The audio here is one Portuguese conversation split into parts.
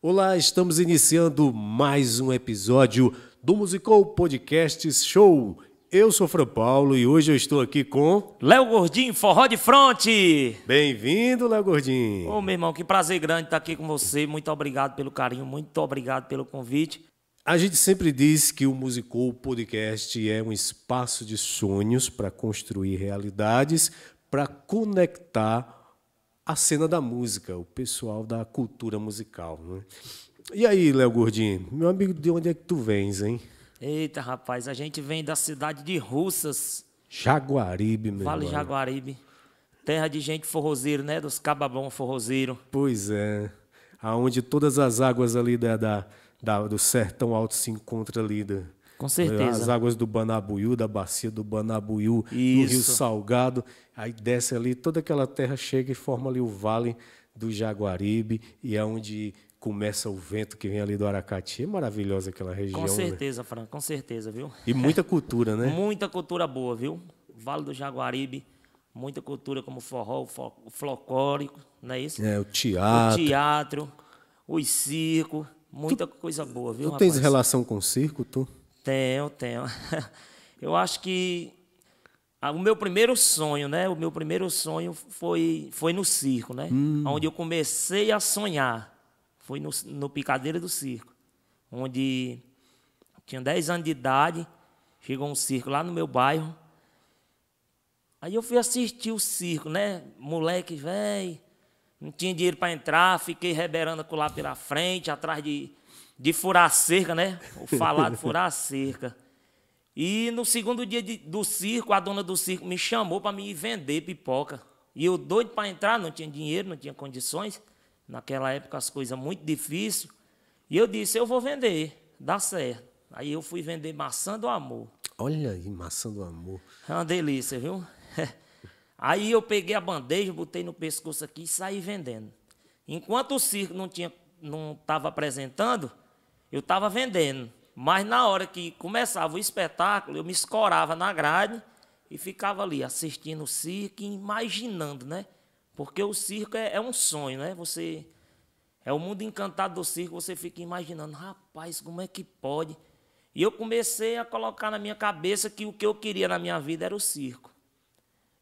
Olá, estamos iniciando mais um episódio do Musical Podcasts Show. Eu sou Fran Paulo e hoje eu estou aqui com. Léo Gordinho, forró de fronte! Bem-vindo, Léo Gordinho. Ô, meu irmão, que prazer grande estar aqui com você. Muito obrigado pelo carinho, muito obrigado pelo convite. A gente sempre diz que o Musical Podcast é um espaço de sonhos para construir realidades, para conectar a cena da música, o pessoal da cultura musical. Né? E aí, Léo Gordinho, meu amigo, de onde é que tu vens, hein? Eita, rapaz, a gente vem da cidade de Russas. Jaguaribe, meu Vale irmão. Jaguaribe. Terra de gente forrozeiro, né? Dos cababão forrozeiro. Pois é. Aonde todas as águas ali da, da, da- do sertão alto se encontram ali. Da, Com certeza. As águas do Banabuiú, da bacia do Banabuiú, do Isso. Rio Salgado. Aí desce ali, toda aquela terra chega e forma ali o vale do Jaguaribe. E é onde começa o vento que vem ali do Aracati. É maravilhosa aquela região. Com né? certeza, Fran, com certeza, viu? E muita cultura, né? Muita cultura boa, viu? Vale do Jaguaribe, muita cultura como forró, o fo- o folclórico, não é isso? É, o O teatro. teatro, os circos, muita coisa boa, viu, Tu tens rapaz? relação com o circo, tu? Tenho, tenho. Eu acho que o meu primeiro sonho, né? O meu primeiro sonho foi, foi no circo, né? Onde eu comecei a sonhar. Foi no, no Picadeira do Circo. Onde tinha 10 anos de idade, chegou um circo lá no meu bairro. Aí eu fui assistir o circo, né? Moleque, velho. Não tinha dinheiro para entrar, fiquei reberando lá pela frente, atrás de, de furar a cerca, né? O falado furar a cerca. E no segundo dia de- do circo, a dona do circo me chamou para me vender pipoca. E eu doido para entrar, não tinha dinheiro, não tinha condições. Naquela época as coisas muito difíceis. E eu disse, eu vou vender, dá certo. Aí eu fui vender maçã do amor. Olha aí, maçã do amor. É uma delícia, viu? Aí eu peguei a bandeja, botei no pescoço aqui e saí vendendo. Enquanto o circo não tinha, não estava apresentando, eu estava vendendo. Mas na hora que começava o espetáculo, eu me escorava na grade e ficava ali assistindo o circo e imaginando, né? Porque o circo é, é um sonho, né? Você é o mundo encantado do circo, você fica imaginando, rapaz, como é que pode? E eu comecei a colocar na minha cabeça que o que eu queria na minha vida era o circo.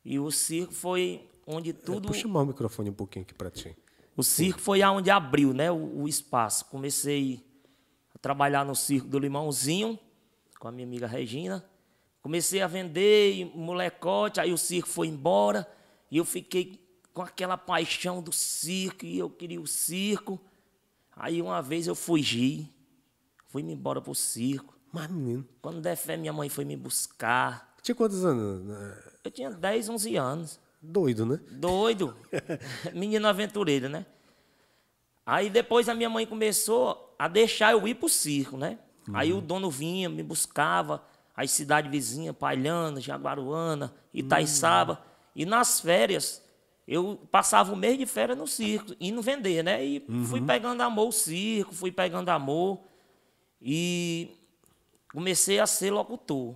E o circo foi onde tudo. Puxa mais o microfone um pouquinho aqui pra ti. O circo foi aonde abriu né, o, o espaço. Comecei trabalhar no circo do Limãozinho, com a minha amiga Regina. Comecei a vender molecote, aí o circo foi embora. E eu fiquei com aquela paixão do circo, e eu queria o circo. Aí uma vez eu fugi, fui-me embora pro circo. Mas, menino, Quando der fé, minha mãe foi me buscar. tinha quantos anos? né? Eu tinha 10, 11 anos. Doido, né? Doido. Menino aventureiro, né? Aí depois a minha mãe começou a deixar eu ir pro circo, né? Aí o dono vinha, me buscava, as cidades vizinhas, Palhana, Jaguaruana, Itaiçaba. E nas férias, eu passava o mês de férias no circo, indo vender, né? E fui pegando amor ao circo, fui pegando amor. E comecei a ser locutor.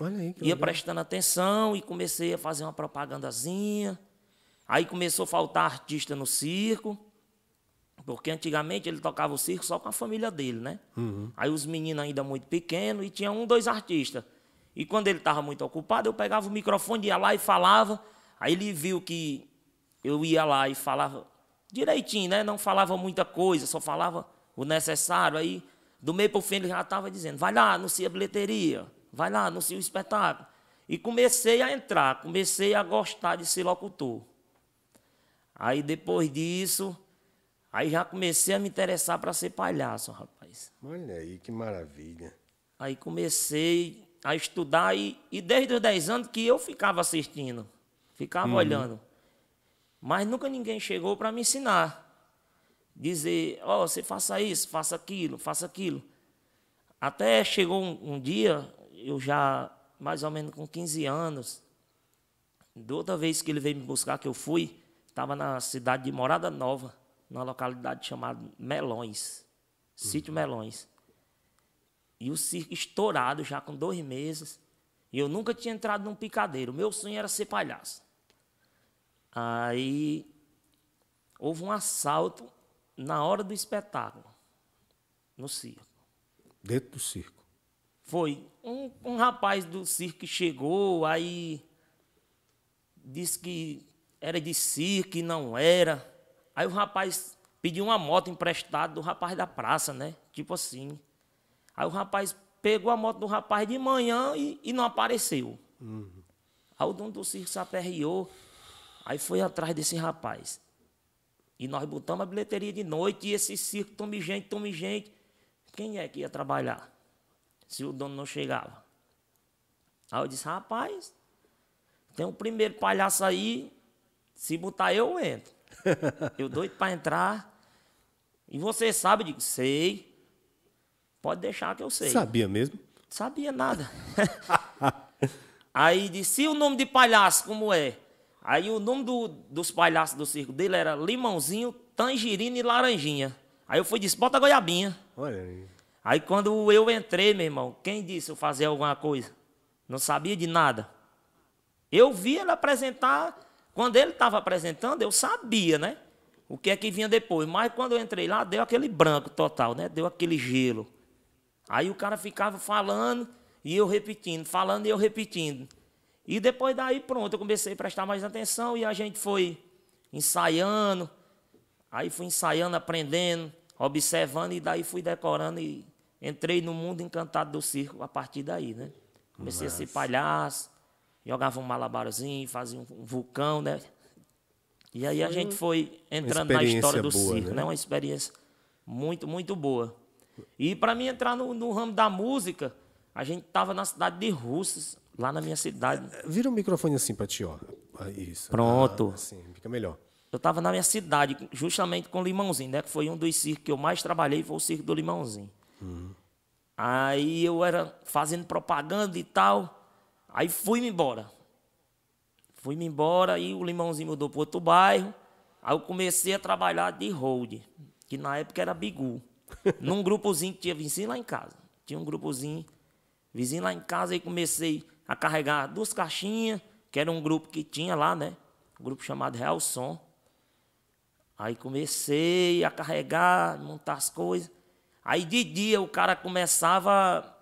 Olha aí. Que Ia legal. prestando atenção e comecei a fazer uma propagandazinha. Aí começou a faltar artista no circo, porque antigamente ele tocava o circo só com a família dele, né? Aí os meninos ainda muito pequenos e tinha um, dois artistas. E quando ele estava muito ocupado, eu pegava o microfone, ia lá e falava. Aí ele viu que eu ia lá e falava direitinho, né? Não falava muita coisa, só falava o necessário. Aí, do meio para o fim, ele já estava dizendo: vai lá, anuncia a bilheteria, vai lá, anuncia o espetáculo. E comecei a entrar, comecei a gostar de ser locutor. Aí, depois disso, aí já comecei a me interessar para ser palhaço, rapaz. Olha aí, que maravilha. Aí comecei a estudar e, e desde os 10 anos que eu ficava assistindo, ficava olhando. Mas nunca ninguém chegou para me ensinar. Dizer, ó, você faça isso, faça aquilo, faça aquilo. Até chegou um, um dia, eu já mais ou menos com 15 anos, da outra vez que ele veio me buscar, que eu fui, estava na cidade de Morada Nova, numa localidade chamada Melões, Sítio Melões. E o circo estourado já com dois meses. E eu nunca tinha entrado num picadeiro. Meu sonho era ser palhaço. Aí houve um assalto na hora do espetáculo, no circo. Dentro do circo. Foi. Um, um rapaz do circo que chegou, aí disse que era de circo e não era. Aí o rapaz pediu uma moto emprestada do rapaz da praça, né? Tipo assim. Aí o rapaz pegou a moto do rapaz de manhã e, e não apareceu. Uhum. Aí o dono do circo se aperreou, aí foi atrás desse rapaz. E nós botamos a bilheteria de noite e esse circo, tome gente, tome gente. Quem é que ia trabalhar? Se o dono não chegava. Aí eu disse, rapaz, tem o um primeiro palhaço aí, se botar eu, eu entro. eu doido para entrar. E você sabe? Eu digo, sei. Pode deixar que eu sei. Sabia mesmo? Sabia nada. Aí disse, e o nome de palhaço, como é? Aí o nome do, dos palhaços do circo dele era Limãozinho, Tangerina e Laranjinha. Aí eu fui e disse, bota goiabinha. Olha aí. Aí quando eu entrei, meu irmão, quem disse eu fazer alguma coisa? Não sabia de nada. Eu vi ele apresentar, quando ele estava apresentando, eu sabia, né? O que é que vinha depois. Mas quando eu entrei lá, deu aquele branco total, né? Deu aquele gelo. Aí o cara ficava falando e eu repetindo, falando e eu repetindo. E depois daí, pronto, eu comecei a prestar mais atenção e a gente foi ensaiando. Aí fui ensaiando, aprendendo, observando e daí fui decorando e entrei no mundo encantado do circo a partir daí, né? Comecei Nossa. a ser palhaço, jogava um malabarzinho, fazia um vulcão, né? E aí a gente foi entrando na história do boa, circo, né? né? Uma experiência muito, muito boa. E para mim entrar no, no, ramo da música, a gente estava na cidade de Russas, lá na minha cidade. Vira o microfone assim para ti, ó. Ah, isso. Pronto. Ah, assim, fica melhor. Eu estava na minha cidade, justamente com o Limãozinho, né? Que foi um dos circos que eu mais trabalhei, foi o circo do Limãozinho. Uhum. Aí eu era fazendo propaganda e tal. Aí fui-me embora. Fui-me embora e o Limãozinho mudou para outro bairro. Aí eu comecei a trabalhar de hold, que na época era Bigu. num grupozinho que tinha vizinho lá em casa. Tinha um grupozinho, vizinho lá em casa, e comecei a carregar duas caixinhas, que era um grupo que tinha lá, né? Um grupo chamado Real Som. Aí comecei a carregar, montar as coisas. Aí de dia o cara começava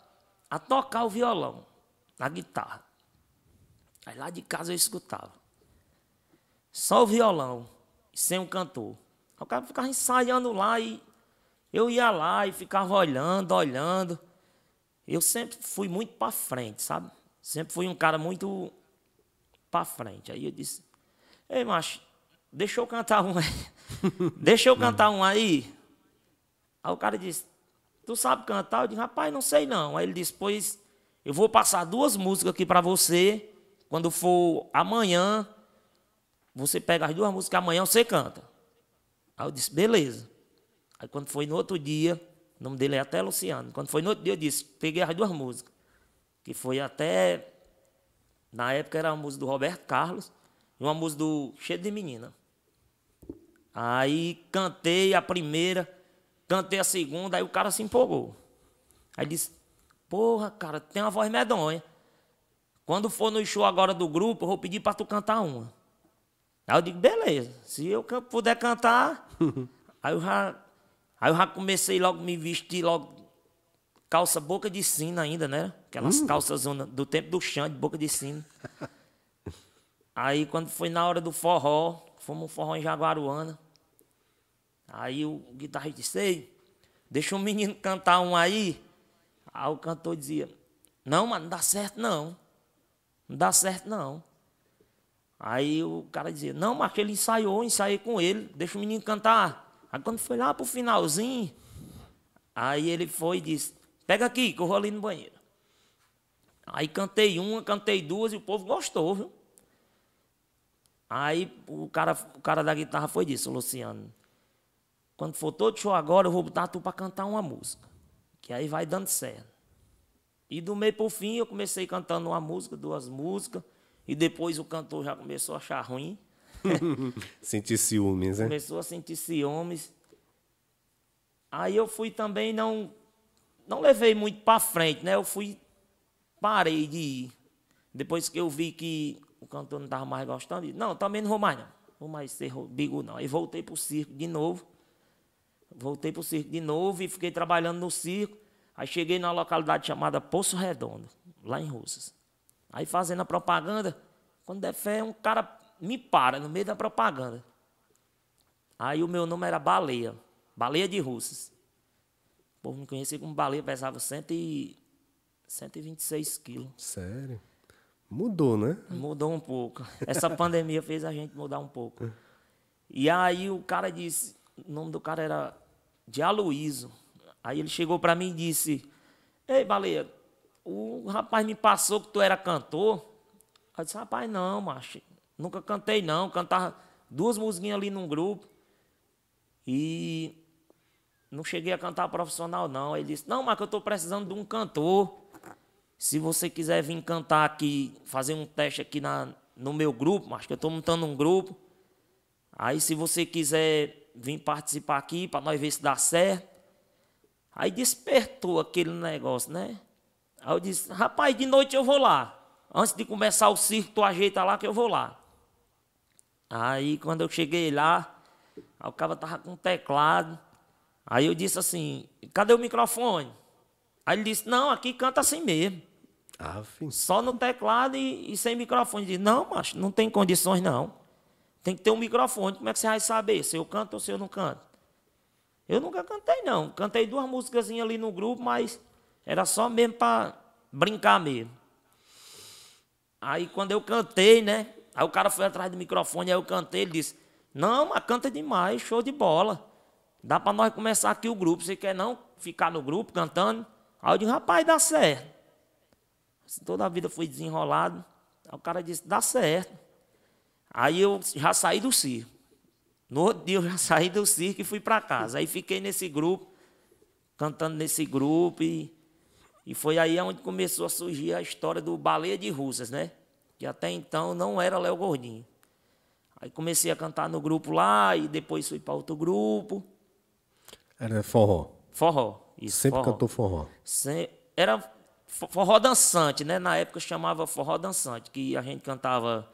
a tocar o violão, a guitarra. Aí lá de casa eu escutava. Só o violão, sem o cantor. Aí o cara ficava ensaiando lá e eu ia lá e ficava olhando, olhando. Eu sempre fui muito para frente, sabe? Sempre fui um cara muito para frente. Aí eu disse: Ei, macho, deixa eu cantar um aí. deixa eu cantar um aí. Aí o cara disse: Tu sabe cantar? Eu disse: Rapaz, não sei não. Aí ele disse: Pois eu vou passar duas músicas aqui para você. Quando for amanhã, você pega as duas músicas, amanhã você canta. Aí eu disse: Beleza. Aí quando foi no outro dia, o nome dele é até Luciano. Quando foi no outro dia, eu disse, peguei as duas músicas. Que foi até. Na época era uma música do Roberto Carlos e uma música do Cheio de Menina. Aí cantei a primeira, cantei a segunda, aí o cara se empolgou. Aí disse, porra, cara, tem uma voz medonha. Quando for no show agora do grupo, eu vou pedir para tu cantar uma. Aí eu digo, beleza, se eu puder cantar, aí eu já Aí eu já comecei logo a me vestir logo calça boca de sino ainda, né? Aquelas uh. calças do tempo do chão, de boca de sino. Aí quando foi na hora do forró, fomos um forró em Jaguaruana. Aí o guitarrista disse, Ei, deixa o menino cantar um aí. Aí o cantor dizia, não, mano, não dá certo não. Não dá certo não. Aí o cara dizia, não, mas ele ensaiou, ensaiei com ele, deixa o menino cantar. Aí quando foi lá pro finalzinho, aí ele foi e disse, pega aqui, que eu vou ali no banheiro. Aí cantei uma, cantei duas e o povo gostou, viu? Aí o cara, o cara da guitarra foi disso, Luciano. Quando for todo show agora, eu vou botar tu para cantar uma música. Que aí vai dando certo. E do meio pro fim eu comecei cantando uma música, duas músicas. E depois o cantor já começou a achar ruim. sentir ciúmes, né? Começou a sentir ciúmes. Aí eu fui também, não, não levei muito para frente, né? Eu fui, parei de ir. Depois que eu vi que o cantor não estava mais gostando, disse, não, também não vou mais não. Vou mais ser bigo não. Aí voltei para o circo de novo. Voltei pro circo de novo e fiquei trabalhando no circo. Aí cheguei numa localidade chamada Poço Redondo, lá em Russas. Aí fazendo a propaganda, quando der fé, um cara me para no meio da propaganda. Aí o meu nome era Baleia, Baleia de Russas. O povo me conhecia como Baleia, pesava cento e, 126 quilos. Sério? Mudou, né? Mudou um pouco. Essa pandemia fez a gente mudar um pouco. E aí o cara disse, o nome do cara era de Aloísio. Aí ele chegou para mim e disse: Ei, Baleia, o rapaz me passou que tu era cantor. Eu disse: Rapaz, não, macho. Nunca cantei, não. Cantava duas musiquinhas ali num grupo. E não cheguei a cantar profissional, não. Ele disse: Não, mas eu estou precisando de um cantor. Se você quiser vir cantar aqui, fazer um teste aqui na, no meu grupo, acho que eu estou montando um grupo. Aí, se você quiser vir participar aqui para nós ver se dá certo. Aí despertou aquele negócio, né? Aí eu disse, rapaz, de noite eu vou lá. Antes de começar o circo, tu ajeita lá que eu vou lá. Aí quando eu cheguei lá, o cara tava com um teclado. Aí eu disse assim, cadê o microfone? Aí ele disse, não, aqui canta assim mesmo. Ah, Só no teclado e, e sem microfone. Eu disse, não, macho, não tem condições não. Tem que ter um microfone. Como é que você vai saber se eu canto ou se eu não canto? Eu nunca cantei, não. Cantei duas músicas ali no grupo, mas era só mesmo para brincar mesmo. Aí quando eu cantei, né? Aí o cara foi atrás do microfone, aí eu cantei, ele disse, não, mas canta demais, show de bola. Dá para nós começar aqui o grupo. Você quer não ficar no grupo cantando? Aí eu disse, rapaz, dá certo. Assim, toda a vida fui desenrolado. Aí o cara disse, dá certo. Aí eu já saí do circo. No outro dia eu já saí do circo e fui para casa. Aí fiquei nesse grupo, cantando nesse grupo. E, e foi aí onde começou a surgir a história do Baleia de Russas, né? Que até então não era Léo Gordinho. Aí comecei a cantar no grupo lá e depois fui para outro grupo. Era forró? Forró. Isso, Sempre forró. cantou forró? Era forró dançante, né? Na época chamava forró dançante, que a gente cantava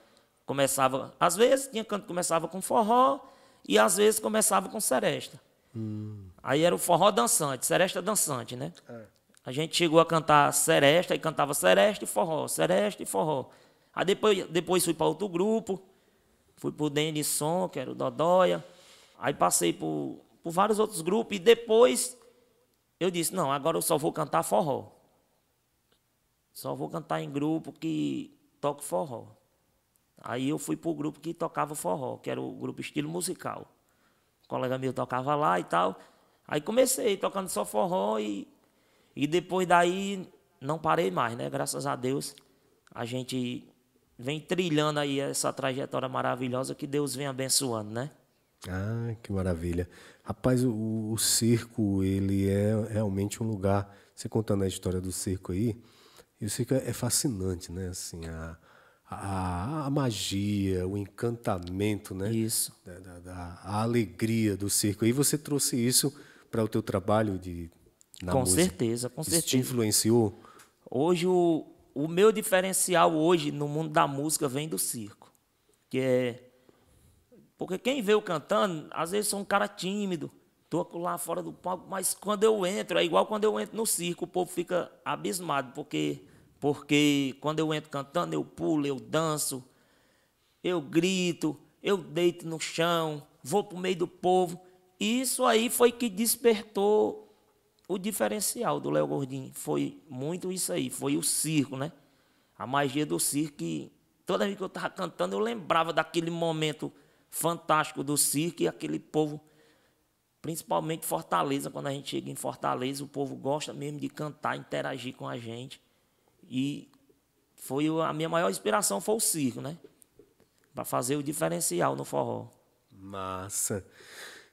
Começava, às vezes tinha canto começava com forró e às vezes começava com seresta. Hum. Aí era o forró dançante, seresta dançante, né? É. A gente chegou a cantar seresta e cantava seresta e forró, seresta e forró. Aí depois, depois fui para outro grupo, fui para o Denison, que era o Dodóia. Aí passei por, por vários outros grupos e depois eu disse, não, agora eu só vou cantar forró. Só vou cantar em grupo que toque forró. Aí eu fui para o grupo que tocava forró, que era o grupo estilo musical. O colega meu tocava lá e tal. Aí comecei tocando só forró e, e depois daí não parei mais, né? Graças a Deus. A gente vem trilhando aí essa trajetória maravilhosa que Deus vem abençoando, né? Ah, que maravilha. Rapaz, o, o circo, ele é realmente um lugar. Você contando a história do circo aí, e o circo é, é fascinante, né? Assim, a, a, a, magia, o encantamento, né? Isso. Da, da, da, a alegria do circo. E você trouxe isso para o teu trabalho de na com música. certeza, com isso certeza. te influenciou? Hoje o, o meu diferencial hoje no mundo da música vem do circo, que é porque quem vê eu cantando, às vezes sou um cara tímido, tô lá fora do palco, mas quando eu entro, é igual quando eu entro no circo, o povo fica abismado, porque porque quando eu entro cantando, eu pulo, eu danço, eu grito, eu deito no chão, vou para o meio do povo. Isso aí foi que despertou o diferencial do Léo Gordinho. Foi muito isso aí, foi o circo, né? A magia do circo. E toda vez que eu estava cantando, eu lembrava daquele momento fantástico do circo e aquele povo, principalmente Fortaleza. Quando a gente chega em Fortaleza, o povo gosta mesmo de cantar, interagir com a gente. E foi a minha maior inspiração foi o circo, né? Para fazer o diferencial no forró. Massa.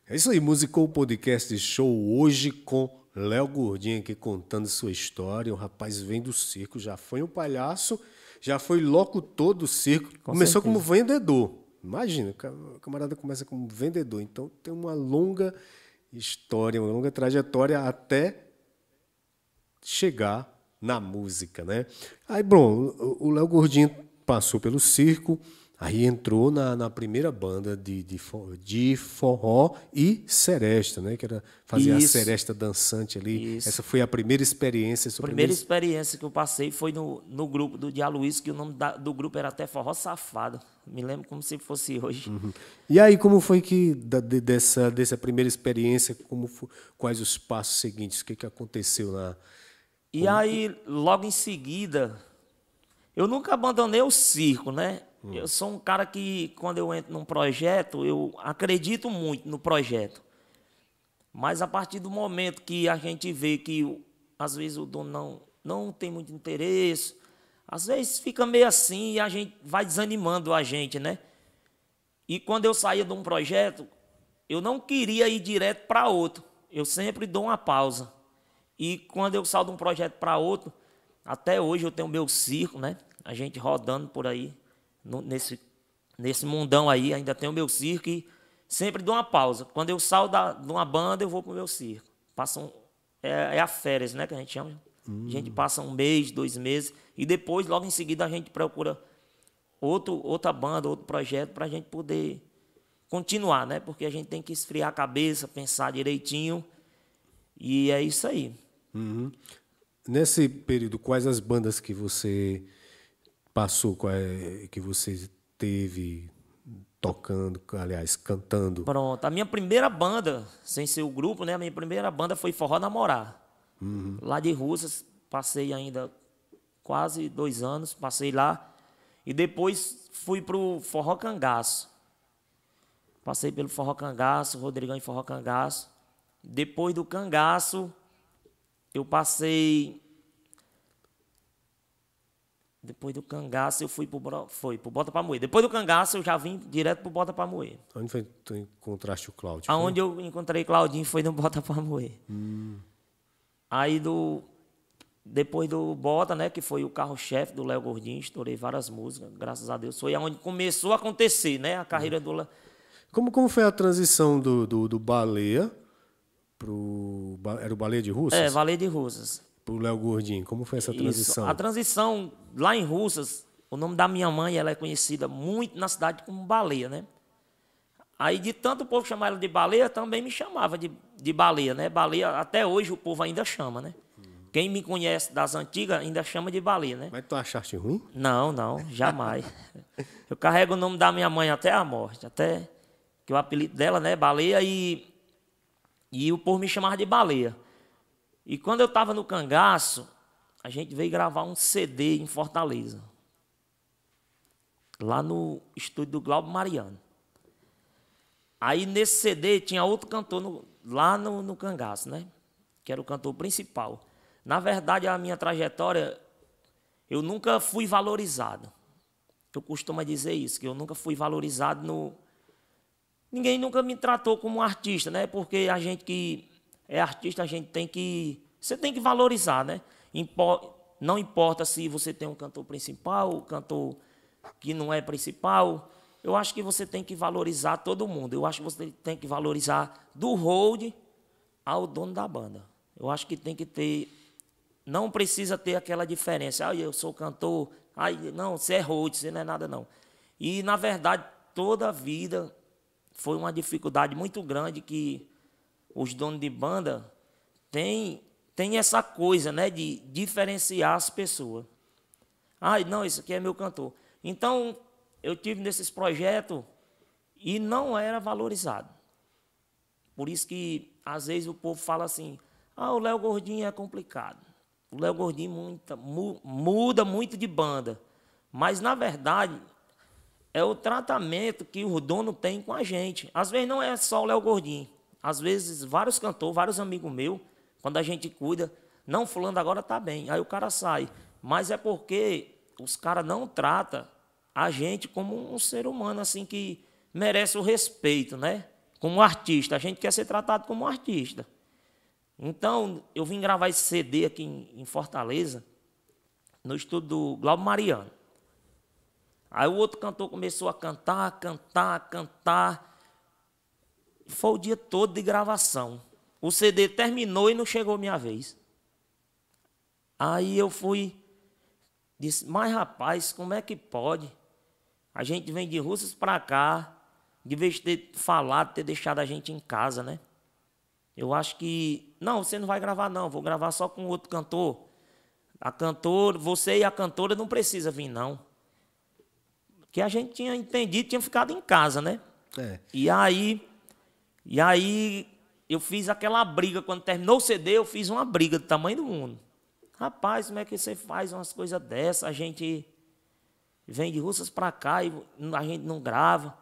É isso aí, musicou o podcast show hoje com Léo Gordinho aqui contando sua história. O rapaz vem do circo, já foi um palhaço, já foi locutor do circo. Com Começou certeza. como vendedor. Imagina, o camarada começa como vendedor. Então tem uma longa história, uma longa trajetória até chegar na música, né? Aí, bom, o Léo Gordinho passou pelo circo, Aí entrou na, na primeira banda de, de, de forró e seresta, né? Que era fazer a Isso. seresta dançante ali. Isso. Essa foi a primeira experiência. A primeira experiência que eu passei foi no, no grupo do Dia Luiz, que o nome da- do grupo era até Forró Safado. Me lembro como se fosse hoje. E aí, como foi que, da- de- dessa, dessa primeira experiência, como fo- quais os passos seguintes? O que, que aconteceu lá? E aí, logo em seguida, eu nunca abandonei o circo, né? Eu sou um cara que, quando eu entro num projeto, eu acredito muito no projeto. Mas a partir do momento que a gente vê que, às vezes, o dono não, não tem muito interesse, às vezes fica meio assim e a gente vai desanimando a gente, né? E quando eu saía de um projeto, eu não queria ir direto para outro. Eu sempre dou uma pausa. E quando eu saio de um projeto para outro, até hoje eu tenho meu circo, né? A gente rodando por aí, no- nesse, nesse mundão aí, ainda tenho meu circo e sempre dou uma pausa. Quando eu saio da, de uma banda, eu vou pro meu circo. Passa um, é, é a férias, né? Que a gente chama. A gente passa um mês, dois meses, e depois, logo em seguida, a gente procura outro, outra banda, outro projeto, para a gente poder continuar, né? Porque a gente tem que esfriar a cabeça, pensar direitinho. E é isso aí. Nesse período, quais as bandas que você passou, é- que você teve tocando, aliás, cantando? Pronto. A minha primeira banda, sem ser o grupo, né? A minha primeira banda foi Forró Namorar. Lá de Russas, passei ainda quase dois anos, passei lá. E depois fui pro Forró Cangaço. Passei pelo Forró Cangaço, Rodrigão em Forró Cangaço. Depois do Cangaço, eu passei. Depois do Cangaço, eu fui pro, foi, pro Bota pra Moer. Depois do Cangaço, eu já vim direto pro Bota pra Moer. Onde foi que tu encontraste o Cláudio? Aonde eu encontrei Claudinho foi no Bota pra Moer. Aí do. Depois do Bota, né? Que foi o carro-chefe do Léo Gordinho, estourei várias músicas, graças a Deus. Foi aonde começou a acontecer, né? A carreira do Léo. Como, como foi a transição do, do, do Baleia pro... Era o Baleia de Russas? É, Valer de Russas. Pro Léo Gordinho. Como foi essa Isso. transição? A transição lá em Russas, o nome da minha mãe, ela é conhecida muito na cidade como Baleia, né? Aí de tanto o povo chamar ela de baleia, também me chamava de, de baleia, né? Baleia, até hoje o povo ainda chama, né? Quem me conhece das antigas ainda chama de baleia, né? Mas tu achaste ruim? Não, não, jamais. Eu carrego o nome da minha mãe até a morte, até que o apelido dela, né, baleia, e, e o povo me chamava de baleia. E quando eu estava no cangaço, a gente veio gravar um CD em Fortaleza. Lá no estúdio do Glauber Mariano. Aí nesse CD tinha outro cantor no- lá no, no cangaço, né? Que era o cantor principal. Na verdade, a minha trajetória, eu nunca fui valorizado. Eu costumo dizer isso, que eu nunca fui valorizado no. Ninguém nunca me tratou como um artista, né? Porque a gente que é artista, a gente tem que. Você tem que valorizar, né? Não importa se você tem um cantor principal, um cantor que não é principal. Eu acho que você tem que valorizar todo mundo. Eu acho que você tem que valorizar do hold ao dono da banda. Eu acho que tem que ter. Não precisa ter aquela diferença. Ah, eu sou cantor. Ai, não, você é hold, você não é nada, não. E, na verdade, toda a vida foi uma dificuldade muito grande que os donos de banda têm, têm essa coisa, né, de diferenciar as pessoas. Ah, não, esse aqui é meu cantor. Então, eu tive nesses projetos e não era valorizado. Por isso que, às vezes, o povo fala assim, ah, o Léo Gordinho é complicado. O Léo Gordinho muda muito de banda. Mas, na verdade, é o tratamento que o dono tem com a gente. Às vezes não é só o Léo Gordinho. Às vezes, vários cantores, vários amigos meus, quando a gente cuida, não, fulano agora tá bem. Aí o cara sai. Mas é porque os caras não tratam a gente como um ser humano, assim, que merece o respeito, né? Como artista. A gente quer ser tratado como artista. Então, eu vim gravar esse CD aqui em, Fortaleza, no estúdio do Glauber Mariano. Aí o outro cantor começou a cantar, cantar, cantar. Foi o dia todo de gravação. O CD terminou e não chegou minha vez. Aí eu fui, disse, mas rapaz, como é que pode? A gente vem de Russas para cá, de vez de ter falado, ter deixado a gente em casa, né? Eu acho que. Não, você não vai gravar, não. Vou gravar só com outro cantor. A cantora, você e a cantora não precisa vir, não. Que a gente tinha entendido, tinha ficado em casa, né? É. E aí. E aí eu fiz aquela briga. Quando terminou o CD, eu fiz uma briga do tamanho do mundo. Rapaz, como é que você faz umas coisas dessas? A gente vem de Russas para cá e a gente não grava.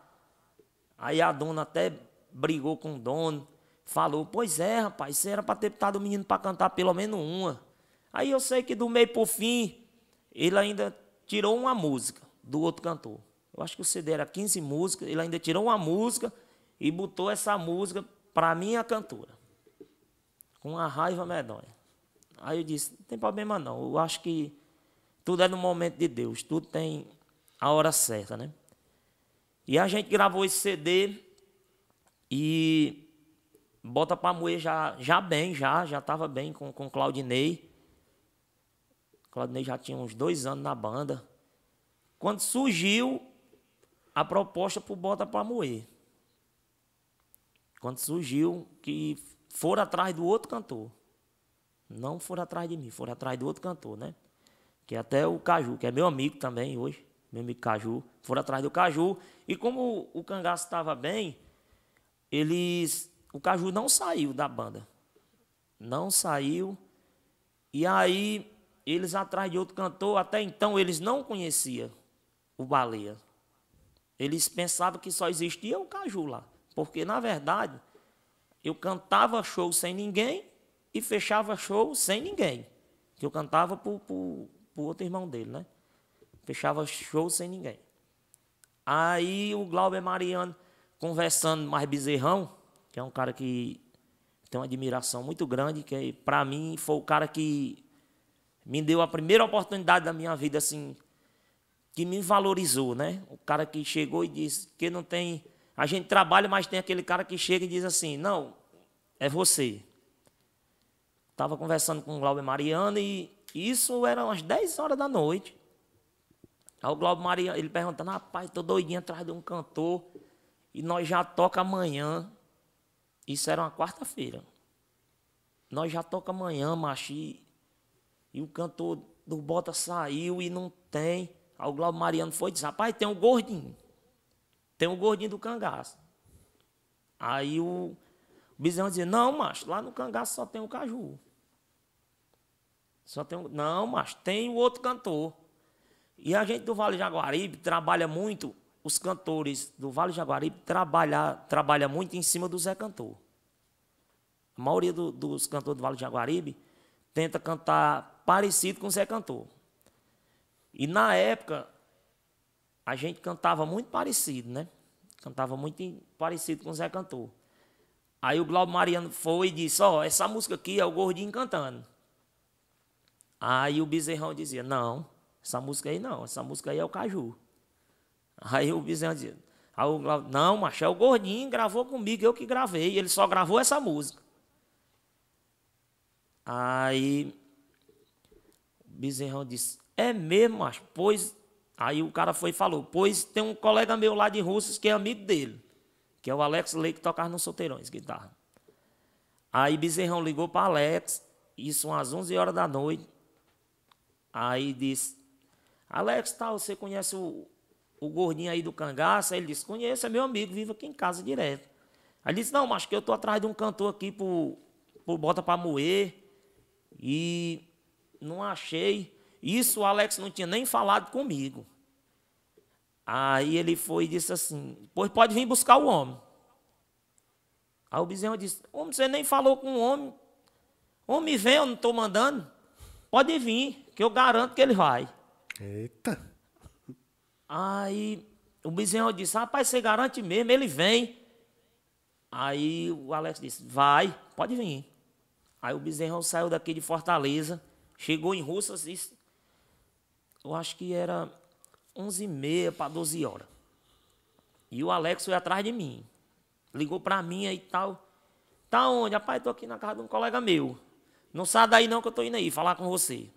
Aí a dona até brigou com o dono. Falou, pois é, rapaz, você era para ter botado o menino para cantar pelo menos uma. Aí eu sei que do meio pro fim, ele ainda tirou uma música do outro cantor. Eu acho que o CD era 15 músicas, ele ainda tirou uma música e botou essa música para minha cantora. Com uma raiva medonha. Aí eu disse, não tem problema não, eu acho que tudo é no momento de Deus, tudo tem a hora certa, né? E a gente gravou esse CD e Bota para moer já, já bem, já, já estava bem com, com Claudinei. Claudinei já tinha uns dois anos na banda. Quando surgiu a proposta para o Bota para moer. Quando surgiu que foram atrás do outro cantor. Não foram atrás de mim, foram atrás do outro cantor, né? Que é até o Caju, que é meu amigo também hoje, meu amigo Caju. Foram atrás do Caju. E como o cangaço estava bem, eles o Caju não saiu da banda. Não saiu. E aí, eles atrás de outro cantor, até então eles não conheciam o Baleia. Eles pensavam que só existia o Caju lá. Porque, na verdade, eu cantava show sem ninguém e fechava show sem ninguém. Que eu cantava pro, pro outro irmão dele, né? Fechava show sem ninguém. Aí o Glauber Mariano, conversando mais bezerrão, que é um cara que tem uma admiração muito grande, que para mim foi o cara que me deu a primeira oportunidade da minha vida assim, que me valorizou, né? O cara que chegou e disse que não tem, a gente trabalha, mas tem aquele cara que chega e diz assim: "Não, é você". Tava conversando com o Glauber Mariano e isso era umas 10 horas da noite. Aí o Glauber Mariano, ele perguntando: "Rapaz, tô doidinho atrás de um cantor e nós já toca amanhã". Isso era uma quarta-feira. Nós já toca amanhã, macho, e, e, o cantor do Bota saiu e não tem. Aí o Glauber Mariano foi e disse, rapaz, tem um gordinho. Tem um gordinho do cangaço. Aí o, Bizão dizia, não, macho, lá no cangaço só tem o caju. Só tem um, não, macho, tem o outro cantor. E a gente do Vale Jaguaribe trabalha muito os cantores do Vale Jaguaribe trabalham trabalha muito em cima do Zé Cantor. A maioria do, dos cantores do Vale Jaguaribe tenta cantar parecido com o Zé Cantor. E na época, a gente cantava muito parecido, né? Cantava muito parecido com o Zé Cantor. Aí o Glauber Mariano foi e disse: Ó, oh, essa música aqui é o Gordinho cantando. Aí o Bezerrão dizia: Não, essa música aí não, essa música aí é o Caju. Aí o Bezerra dizia, aí o Glaucio, não, macho, é o gordinho, gravou comigo, eu que gravei, ele só gravou essa música. Aí o Bezerrão disse, é mesmo, macho, pois. Aí o cara foi e falou, pois tem um colega meu lá de Russas que é amigo dele, que é o Alex Leite, que tocava nos solteirões, guitarra. Aí Bezerrão ligou para Alex, isso umas 11 horas da noite. Aí disse, Alex, tal, você conhece o, o gordinho aí do cangaço, aí ele disse, conheço, é meu amigo, vive aqui em casa direto. Aí ele disse, não, mas que eu tô atrás de um cantor aqui por, por Bota para Moer e não achei. Isso o Alex não tinha nem falado comigo. Aí ele foi e disse assim, pois pode vir buscar o homem. Aí o bezerro disse, homem, você nem falou com o homem. Homem, vem, eu não estou mandando. Pode vir, que eu garanto que ele vai. Eita. Aí o bezerro disse, rapaz, você garante mesmo, ele vem. Aí o Alex disse, vai, pode vir. Aí o bezerro saiu daqui de Fortaleza, chegou em Russas, disse, eu acho que era 11h30 para 12 horas. E o Alex foi atrás de mim. Ligou para mim e tal. Tá onde? Rapaz, tô aqui na casa de um colega meu. Não sai daí não que eu tô indo aí falar com você.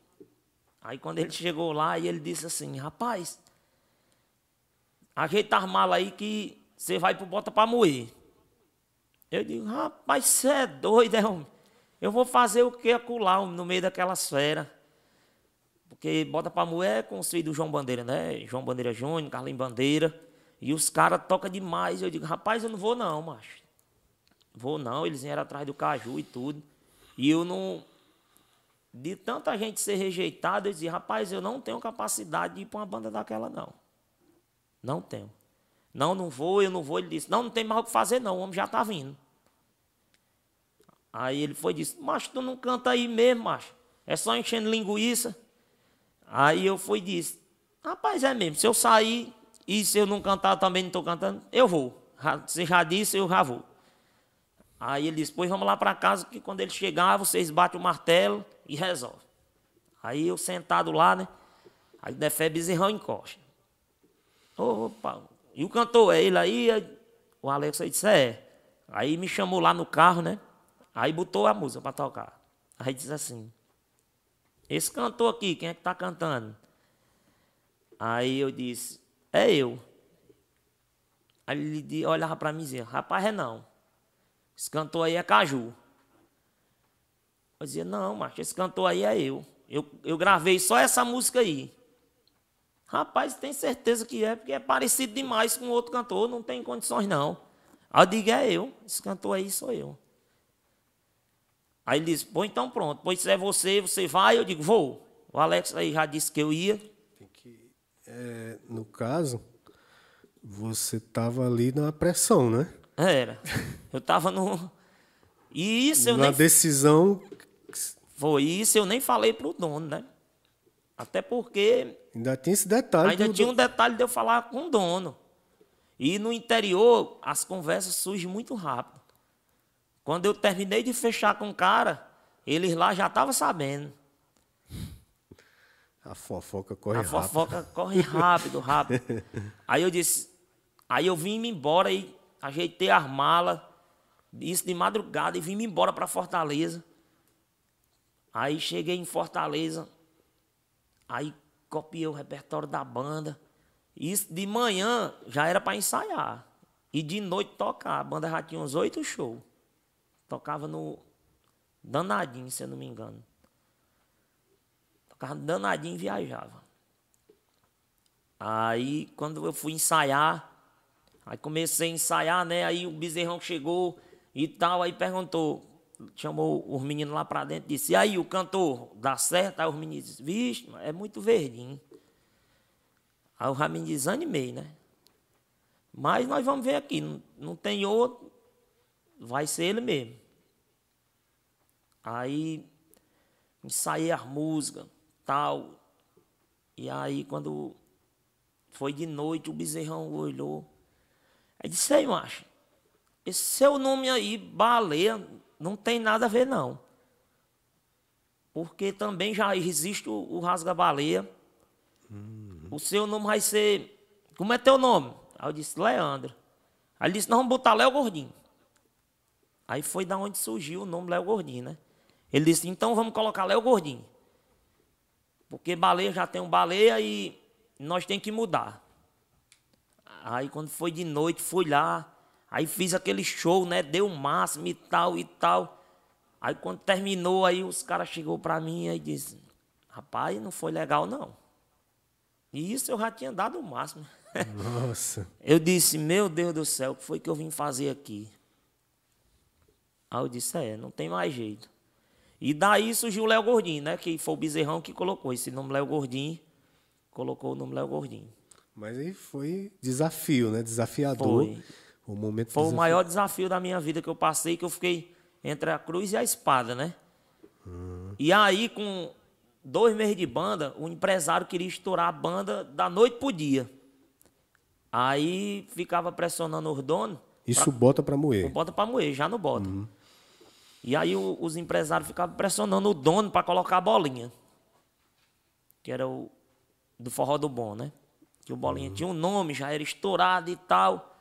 Aí quando ele chegou lá, ele disse assim, rapaz, ajeita as malas aí que você vai pro Bota pra moer. Eu digo, rapaz, você é doido, é homem? Eu vou fazer o que acular no meio daquela esfera? Porque Bota pra moer é construído o João Bandeira, né? João Bandeira Júnior, Carlinhos Bandeira. E os caras tocam demais. Eu digo, rapaz, eu não vou não, macho. Vou não, eles vieram atrás do caju e tudo. E eu não. De tanta gente ser rejeitada, eu dizia, rapaz, eu não tenho capacidade de ir para uma banda daquela, não. Não tenho. Não, não vou, eu não vou. Ele disse, não, não tem mais o que fazer, não, o homem já está vindo. Aí ele foi e disse, macho, tu não canta aí mesmo, macho. É só enchendo linguiça. Aí eu fui e disse, rapaz, é mesmo, se eu sair e se eu não cantar também não estou cantando, eu vou. Você já disse, eu já vou. Aí ele disse, pois vamos lá para casa, que quando ele chegar, vocês batem o martelo e resolve. Aí eu sentado lá, né? Aí Defé Bezerrão encosta. Opa, e o cantor é ele aí? O Alex aí disse, é. Aí me chamou lá no carro, né? Aí botou a música para tocar. Aí disse assim, esse cantor aqui, quem é que está cantando? Aí eu disse, é eu. Aí ele olhava para mim e dizia, rapaz, é não. Esse cantor aí é Caju. Eu dizia, não, macho, esse cantor aí é eu. eu. Eu gravei só essa música aí. Rapaz, tem certeza que é, porque é parecido demais com outro cantor, não tem condições não. Aí eu digo, é eu, esse cantor aí sou eu. Aí ele disse, pô, então pronto, pois se é você, você vai, eu digo, vou. O Alex aí já disse que eu ia. Que, é, no caso, você estava ali na pressão, né? Era. Eu estava no. E isso eu Na nem. decisão. Foi isso, eu nem falei pro dono, né? Até porque. Ainda tinha esse detalhe. Ainda do- tinha um detalhe de eu falar com o dono. E no interior, as conversas surgem muito rápido. Quando eu terminei de fechar com o cara, eles lá já estavam sabendo. A fofoca corre A rápido. fofoca corre rápido, rápido. Aí eu disse, aí eu vim me embora e ajeitei as malas, isso de madrugada, e vim me embora para Fortaleza. Aí cheguei em Fortaleza, aí copiei o repertório da banda. Isso de manhã já era para ensaiar. E de noite tocar. A banda já tinha uns oito shows. Tocava no Danadinho, se eu não me engano. Tocava no danadinho e viajava. Aí, quando eu fui ensaiar, aí comecei a ensaiar, né? Aí o bezerrão chegou e tal, aí perguntou, chamou os meninos lá pra dentro, disse, e aí, o cantor, dá certo? Aí os meninos disseram, vixe, é muito verdinho. Aí eu já me desanimei, né? Mas nós vamos ver aqui, não, não tem outro, vai ser ele mesmo. Aí ensaiei as músicas, tal. E aí quando foi de noite, o bezerrão olhou. Aí disse, ei, macho, esse seu nome aí, baleia, não tem nada a ver não. Porque também já existe o, o rasga-baleia. O seu nome vai ser. Como é teu nome? Aí eu disse, Leandro. Aí ele disse, nós vamos botar Léo Gordinho. Aí foi da onde surgiu o nome Léo Gordinho, né? Ele disse, então vamos colocar Léo Gordinho. Porque baleia já tem um baleia e nós tem que mudar. Aí quando foi de noite, fui lá, aí fiz aquele show, né? Deu o máximo e tal e tal. Aí quando terminou, aí os caras chegou para mim e disse, rapaz, não foi legal não. E isso eu já tinha dado o máximo. Nossa. Eu disse, meu Deus do céu, o que foi que eu vim fazer aqui? Aí eu disse, é, não tem mais jeito. E daí surgiu o Léo Gordinho, né? Que foi o bezerrão que colocou esse nome Léo Gordinho. Colocou o nome Léo Gordinho. Mas aí foi desafio, né? Desafiador. Foi. O momento Foi o desafio- maior desafio da minha vida que eu passei, que eu fiquei entre a cruz e a espada, né? E aí, com dois meses de banda, o empresário queria estourar a banda da noite pro dia. Aí ficava pressionando os donos. Isso bota pra O moer. bota para moer, já não bota. E aí o- os empresários ficavam pressionando o dono para colocar a bolinha. Que era o do forró do bom, né? Que o bolinha tinha um nome, já era estourado e tal.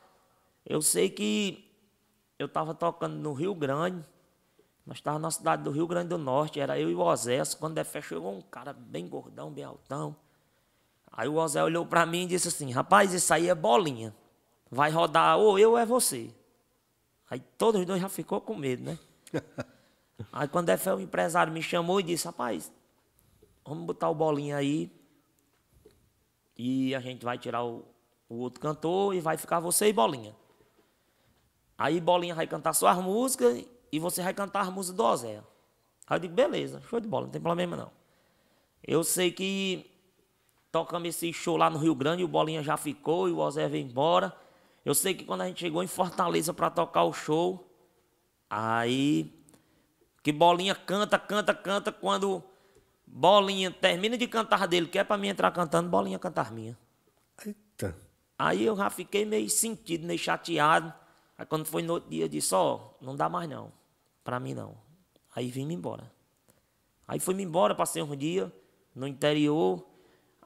Eu sei que eu estava tocando no Rio Grande. Nós estávamos na cidade do Rio Grande do Norte, era eu e o Osés. Quando é fé chegou um cara bem gordão, bem altão. Aí o Zé olhou para mim e disse assim: Rapaz, isso aí é bolinha. Vai rodar ou eu ou é você. Aí todos os dois já ficou com medo, né? aí quando é o empresário me chamou e disse: Rapaz, vamos botar o bolinha aí. E a gente vai tirar o, o outro cantor e vai ficar você e bolinha. Aí bolinha vai cantar suas músicas e você vai cantar as músicas do Ozé. Aí eu digo, beleza, show de bola, não tem problema não. Eu sei que tocamos esse show lá no Rio Grande, o Bolinha já ficou e o Ozé veio embora. Eu sei que quando a gente chegou em Fortaleza para tocar o show, aí que Bolinha canta, canta, canta, quando Bolinha termina de cantar dele, quer para mim entrar cantando, Bolinha cantar minha. Eita. Aí eu já fiquei meio sentido, meio chateado. Aí quando foi no outro dia, eu disse, ó, oh, não dá mais não, para mim não. Aí vim-me embora. Aí fui-me embora, passei um dia no interior.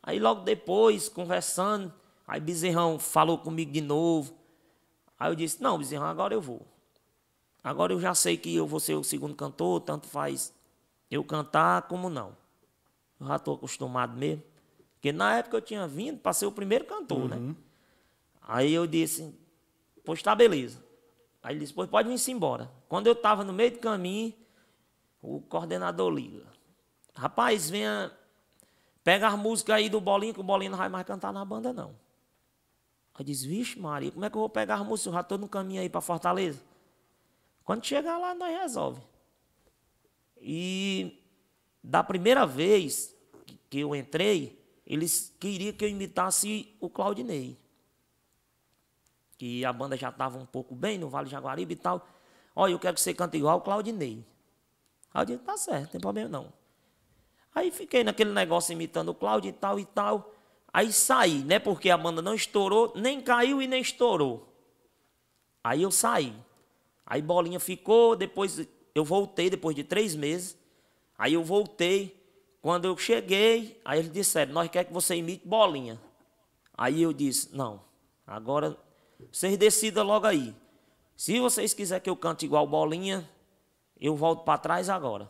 Aí logo depois, conversando, aí Bezerrão falou comigo de novo. Aí eu disse, não, Bezerrão, agora eu vou. Agora eu já sei que eu vou ser o segundo cantor, tanto faz eu cantar como não. Eu já estou acostumado mesmo. Porque na época eu tinha vindo para ser o primeiro cantor, né? uhum. né? Aí eu disse, pois tá beleza. Aí ele disse, pois pode vir-se embora. Quando eu estava no meio do caminho, o coordenador liga. Rapaz, venha. Pega as músicas aí do Bolinho, que o Bolinho não vai mais cantar na banda, não. Aí diz, vixe, Maria, como é que eu vou pegar as músicas? Eu já estou no caminho aí para Fortaleza. Quando chegar lá, nós resolve. E da primeira vez que eu entrei, eles queriam que eu imitasse o Claudinei. Que a banda já estava um pouco bem no Vale Jaguaribe e tal. Olha, eu quero que você cante igual o Claudinei. Aí eu disse, tá certo, não tem problema não. Aí fiquei naquele negócio imitando o Cláudio e tal e tal. Aí saí, né? Porque a banda não estourou, nem caiu e nem estourou. Aí eu saí. Aí Bolinha ficou, depois eu voltei, depois de três meses. Aí eu voltei. Quando eu cheguei, aí eles disseram, nós queremos que você imite Bolinha. Aí eu disse, não, agora vocês decidam logo aí. Se vocês quiserem que eu cante igual Bolinha, eu volto para trás agora.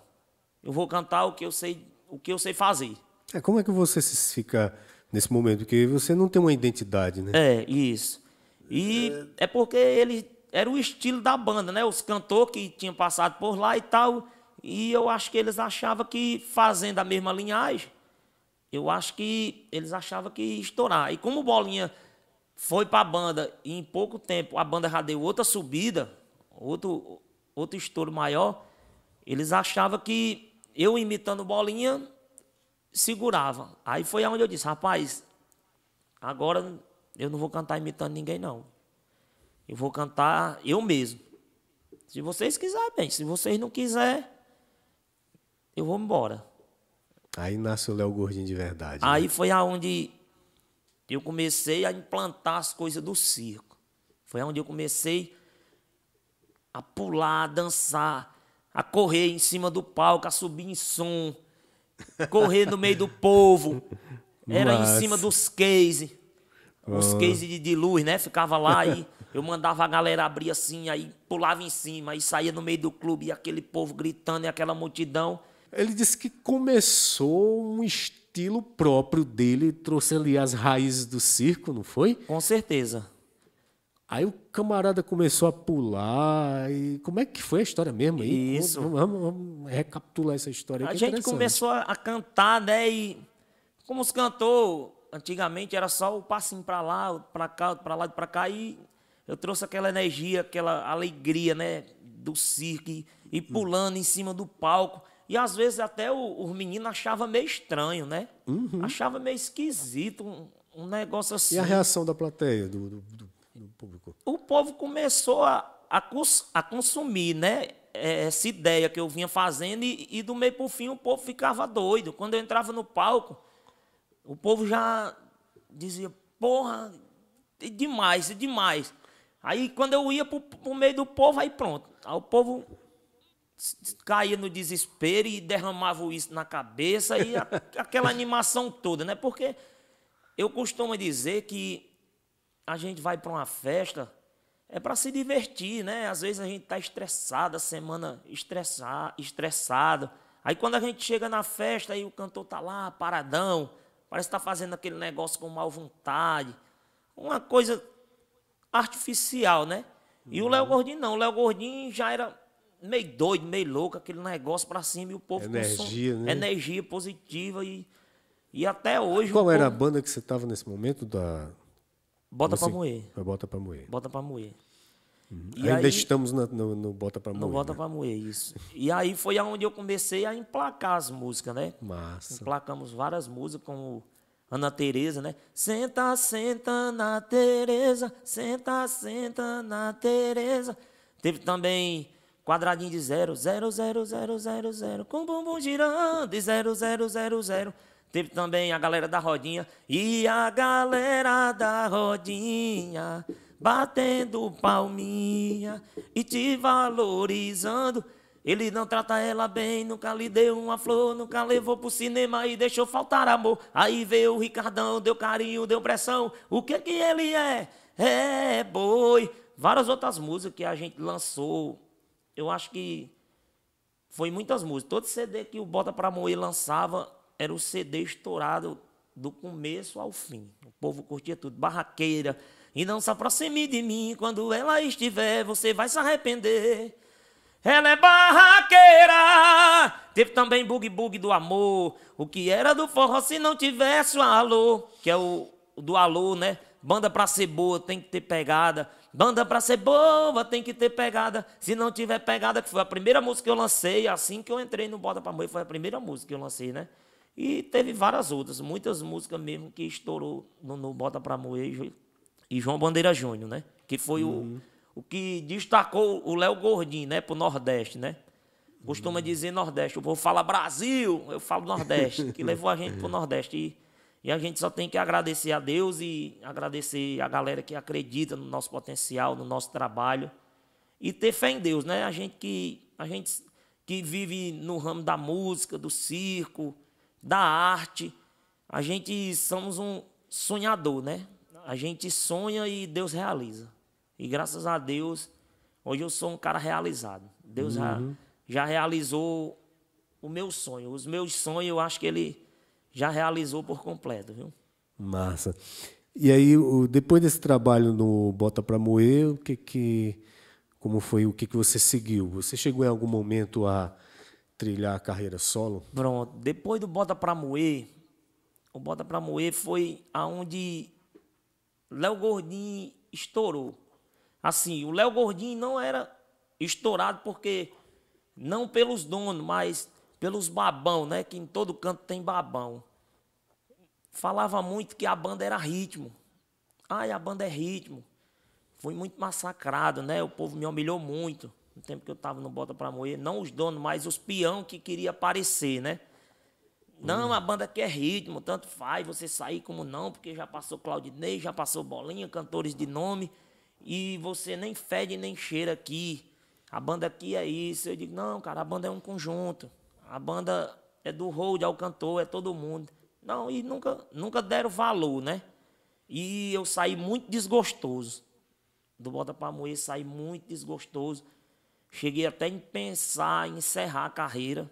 Eu vou cantar o que eu sei, o que eu sei fazer. É, como é que você se fica nesse momento? Porque você não tem uma identidade, né? É, isso. E é, é porque ele era o estilo da banda, né? Os cantores que tinham passado por lá e tal. E eu acho que eles achavam que, fazendo a mesma linhagem, eu acho que eles achavam que ia estourar. E como o Bolinha foi para a banda e em pouco tempo a banda já deu outra subida, outro, outro estouro maior, eles achavam que eu imitando bolinha segurava. Aí foi onde eu disse, rapaz, agora eu não vou cantar imitando ninguém não. Eu vou cantar eu mesmo. Se vocês quiserem, bem. Se vocês não quiserem, eu vou embora. Aí nasce o Léo Gordinho de verdade. Aí né? foi aonde eu comecei a implantar as coisas do circo. Foi aonde eu comecei a pular, a dançar, a correr em cima do palco, a subir em som, correr no meio do povo. Era Mas... em cima dos cases. Os oh. cases de, de, luz, né? Ficava lá e eu mandava a galera abrir assim, aí pulava em cima, aí saía no meio do clube e aquele povo gritando e aquela multidão. Ele disse que começou um estilo próprio dele, trouxe ali as raízes do circo, não foi? Com certeza. Aí o camarada começou a pular. E como é que foi a história mesmo aí? Isso. Vamos, vamos, vamos recapitular essa história. A é gente começou a cantar, né? E como os cantores, antigamente era só o passinho para lá, para cá, para lá e para cá. E eu trouxe aquela energia, aquela alegria, né? Do circo e, e pulando hum. em cima do palco. E às vezes até os meninos achavam meio estranho, né? Uhum. Achava meio esquisito, um, um negócio assim. E a reação da plateia, do, do, do público? O povo começou a, a, a consumir, né? É, essa ideia que eu vinha fazendo e, e do meio para o fim o povo ficava doido. Quando eu entrava no palco, o povo já dizia, porra, é demais, é demais. Aí quando eu ia para o meio do povo, aí pronto. Aí o povo caía no desespero e derramava isso na cabeça e a, aquela animação toda, né? Porque eu costumo dizer que a gente vai para uma festa é para se divertir, né? Às vezes a gente está estressado, a semana estressar, estressado. Aí quando a gente chega na festa, aí o cantor tá lá, paradão, Parece que tá fazendo aquele negócio com mal vontade. Uma coisa artificial, né? E o Léo Gordinho não. O Léo Gordinho já era meio doido, meio louco, aquele negócio pra cima e o povo Energia, né? energia positiva e, e até hoje. Qual era a povo- banda que você tava nesse momento da. Bota pra moer. Bota pra moer. Bota pra moer. E Ainda aí- estamos na- no, no Bota pra moer. Não bota né? pra moer, isso. E aí foi aonde eu comecei a emplacar as músicas, né? Massa. Emplacamos várias músicas, como Ana Tereza, né? Senta, senta, Ana Tereza, senta, senta, Ana Tereza. Teve também quadradinho de zero, zero, zero, zero, zero, zero, com bumbum girando, e zero, zero, zero, zero. Teve também a galera da rodinha, e a galera da rodinha, batendo palminha e te valorizando. Ele não trata ela bem, nunca lhe deu uma flor, nunca levou pro cinema e deixou faltar amor. Aí veio o Ricardão, deu carinho, deu pressão. O que que ele é? É boi. Várias outras músicas que a gente lançou. Eu acho que foi muitas músicas. Todo CD que o Bota Pra Moer lançava era o CD estourado do começo ao fim. O povo curtia tudo. Barraqueira. E não se aproxime de mim. Quando ela estiver, você vai se arrepender. Ela é barraqueira. Teve também Bug Bug do Amor. O que era do forró se não tivesse o alô. Que é o, do alô, né? Banda pra ser boa tem que ter pegada. Banda pra ser boa tem que ter pegada. Se não tiver pegada, que foi a primeira música que eu lancei, assim que eu entrei no Bota Pra Moer, foi a primeira música que eu lancei, né? E teve várias outras, muitas músicas mesmo que estourou no, no Bota Pra Moer e Jo- João Bandeira Júnior, né? Que foi o, o que destacou o Léo Gordinho, né? Pro Nordeste, né? Costuma dizer Nordeste. O povo fala Brasil, eu falo Nordeste, que levou a gente pro Nordeste. E, e a gente só tem que agradecer a Deus e agradecer a galera que acredita no nosso potencial, no nosso trabalho. E ter fé em Deus, né? A gente que, a gente que vive no ramo da música, do circo, da arte, a gente somos um sonhador, né? A gente sonha e Deus realiza. E graças a Deus, hoje eu sou um cara realizado. Deus já, já realizou o meu sonho. Os meus sonhos, eu acho que ele já realizou por completo, viu? Massa. E aí, depois desse trabalho no Bota Pra Moer, o que que. Como foi o que, que você seguiu? Você chegou em algum momento a trilhar a carreira solo? Pronto. Depois do Bota Pra Moer, o Bota Pra Moer foi aonde Léo Gordinho estourou. Assim, o Léo Gordinho não era estourado porque, não pelos donos, mas pelos babão, né? Que em todo canto tem babão. Falava muito que a banda era ritmo. Ai, a banda é ritmo. Fui muito massacrado, né? O povo me humilhou muito no tempo que eu tava no Bota Pra Moer. Não os donos, mas os peão que queria aparecer, né? Não, a banda é ritmo, tanto faz você sair como não, porque já passou Claudinei, já passou Bolinha, cantores de nome, e você nem fede nem cheira aqui. A banda aqui é isso. Eu digo, não, cara, a banda é um conjunto. A banda é do hold ao cantor, é todo mundo. Não, e nunca, nunca deram valor, né? E eu saí muito desgostoso. Do Bota Pra Moer, saí muito desgostoso. Cheguei até em pensar em encerrar a carreira.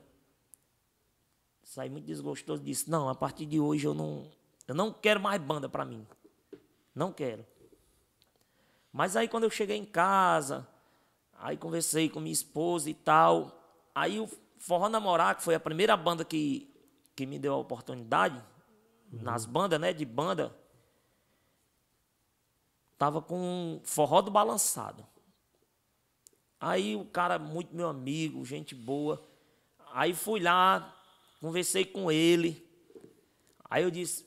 Saí muito desgostoso disse, não, a partir de hoje eu não, eu não quero mais banda pra mim. Não quero. Mas aí quando eu cheguei em casa, aí conversei com minha esposa e tal, aí o Forró Namorar, que foi a primeira banda que, que me deu a oportunidade, nas bandas, né, de banda, tava com Forró do Balançado. Aí o cara, muito meu amigo, gente boa. Aí fui lá, conversei com ele. Aí eu disse,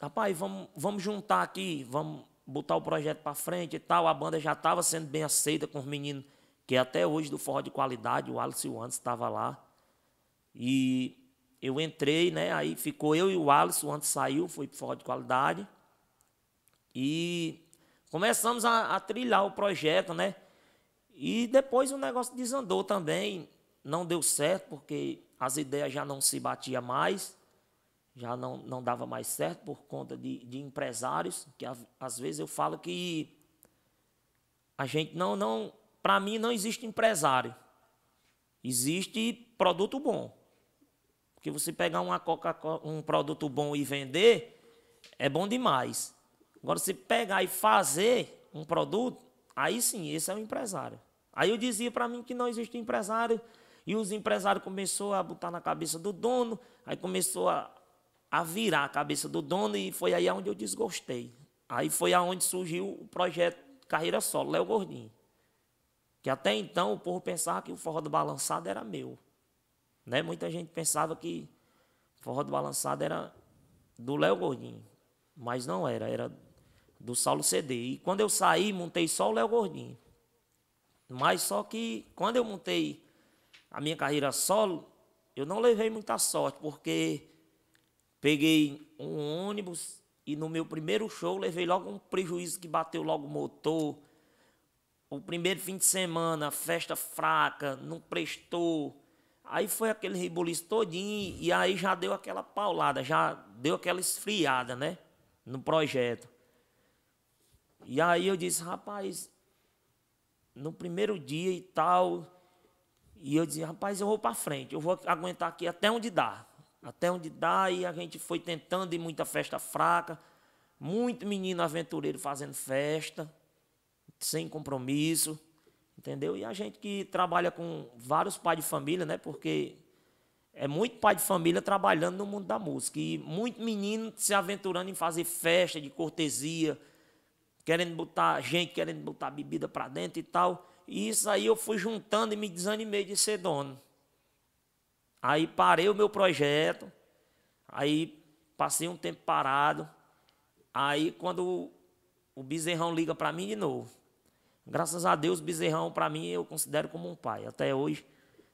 rapaz, vamos, vamos juntar aqui, vamos botar o projeto para frente e tal. A banda já estava sendo bem aceita com os meninos, que até hoje do forró de qualidade, o Alice Anderson estava lá. E eu entrei, né? Aí ficou eu e o Alice, o Anderson saiu, foi pro forró de qualidade. E começamos a, a trilhar o projeto, né? E depois o negócio desandou também. Não deu certo, porque as ideias já não se batiam mais, já não, não dava mais certo por conta de, de empresários, que a- às vezes eu falo que a gente não, não para mim não existe empresário. Existe produto bom. Porque você pegar uma Coca um produto bom e vender, é bom demais. Agora, se pegar e fazer um produto, aí sim, esse é o empresário. Aí eu dizia para mim que não existe empresário, e os empresários começaram a botar na cabeça do dono, aí começou a, a virar a cabeça do dono, e foi aí onde eu desgostei. Aí foi aonde surgiu o projeto Carreira Solo, Léo Gordinho. Que até então o povo pensava que o forró do balançado era meu. Né? Muita gente pensava que o forró do balançado era do Léo Gordinho. Mas não era, era do Saulo CD. E quando eu saí, montei só o Léo Gordinho. Mas só que quando eu montei a minha carreira solo, eu não levei muita sorte, porque peguei um ônibus e no meu primeiro show levei logo um prejuízo que bateu logo o motor. O primeiro fim de semana, festa fraca, não prestou. Aí foi aquele rebuliço todinho e aí já deu aquela paulada, já deu aquela esfriada, né? No projeto. E aí eu disse, rapaz, no primeiro dia e tal, e eu disse, rapaz, eu vou para frente, eu vou aguentar aqui até onde dá. Até onde dá, e a gente foi tentando ir muita festa fraca, muito menino aventureiro fazendo festa, sem compromisso, entendeu? E a gente que trabalha com vários pais de família, né? Porque é muito pai de família trabalhando no mundo da música. E muito menino se aventurando em fazer festa de cortesia, querendo botar gente, querendo botar bebida para dentro e tal. E isso aí eu fui juntando e me desanimei de ser dono. Aí parei o meu projeto, aí passei um tempo parado. Aí quando o, Bezerrão liga para mim de novo. Graças a Deus, Bezerrão para mim eu considero como um pai até hoje.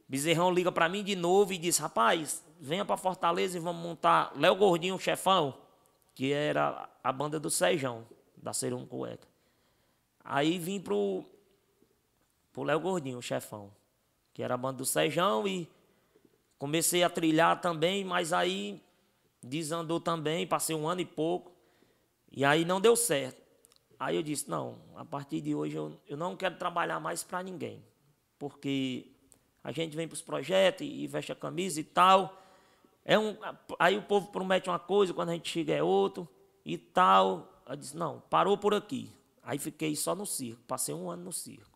Bezerrão liga para mim de novo e diz: "Rapaz, venha para Fortaleza e vamos montar Léo Gordinho, chefão, que era a banda do Sejão da Serum Cueca. Aí vim pro, pro Léo Gordinho, o chefão, que era a banda do Sejão, e comecei a trilhar também, mas aí desandou também, passei um ano e pouco, e aí não deu certo. Aí eu disse, não, a partir de hoje eu, eu não quero trabalhar mais para ninguém, porque a gente vem para os projetos e, e veste a camisa e tal. É um, aí o povo promete uma coisa, quando a gente chega é outro e tal. Eu disse, não, parou por aqui. Aí fiquei só no circo. Passei um ano no circo,